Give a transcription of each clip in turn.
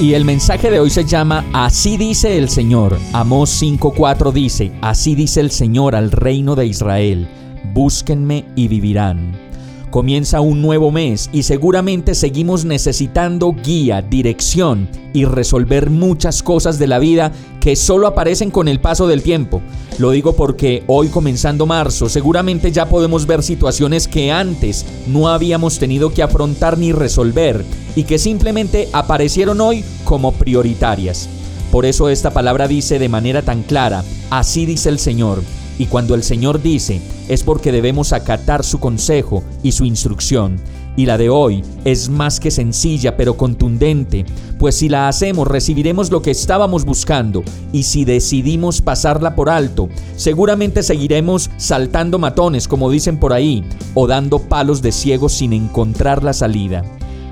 Y el mensaje de hoy se llama Así dice el Señor. Amós 5:4 dice, Así dice el Señor al reino de Israel, búsquenme y vivirán. Comienza un nuevo mes y seguramente seguimos necesitando guía, dirección y resolver muchas cosas de la vida que solo aparecen con el paso del tiempo. Lo digo porque hoy comenzando marzo seguramente ya podemos ver situaciones que antes no habíamos tenido que afrontar ni resolver y que simplemente aparecieron hoy como prioritarias. Por eso esta palabra dice de manera tan clara, así dice el Señor, y cuando el Señor dice, es porque debemos acatar su consejo y su instrucción. Y la de hoy es más que sencilla pero contundente, pues si la hacemos recibiremos lo que estábamos buscando y si decidimos pasarla por alto, seguramente seguiremos saltando matones como dicen por ahí o dando palos de ciegos sin encontrar la salida.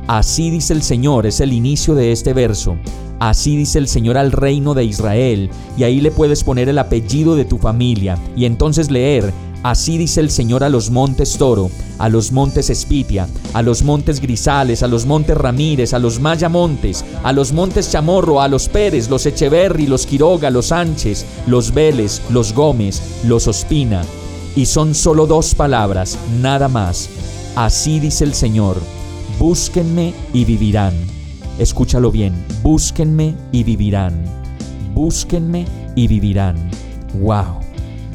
Así dice el Señor, es el inicio de este verso. Así dice el Señor al reino de Israel, y ahí le puedes poner el apellido de tu familia, y entonces leer, Así dice el Señor a los montes Toro, a los montes Espitia, a los montes Grisales, a los montes Ramírez, a los Mayamontes, a los montes Chamorro, a los Pérez, los Echeverri, los Quiroga, los Sánchez, los Vélez, los Gómez, los Ospina. Y son solo dos palabras, nada más. Así dice el Señor, búsquenme y vivirán. Escúchalo bien, búsquenme y vivirán. Búsquenme y vivirán. ¡Wow!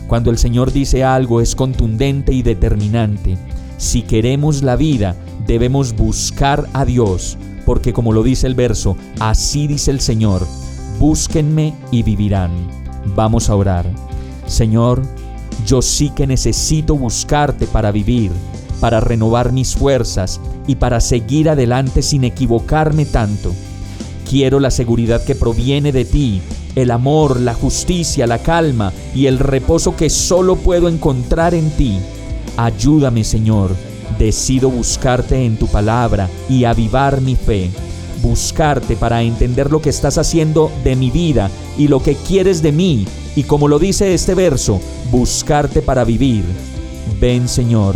Cuando el Señor dice algo es contundente y determinante. Si queremos la vida, debemos buscar a Dios, porque como lo dice el verso, así dice el Señor, búsquenme y vivirán. Vamos a orar. Señor, yo sí que necesito buscarte para vivir, para renovar mis fuerzas y para seguir adelante sin equivocarme tanto. Quiero la seguridad que proviene de ti, el amor, la justicia, la calma y el reposo que solo puedo encontrar en ti. Ayúdame, Señor. Decido buscarte en tu palabra y avivar mi fe. Buscarte para entender lo que estás haciendo de mi vida y lo que quieres de mí. Y como lo dice este verso, buscarte para vivir. Ven, Señor,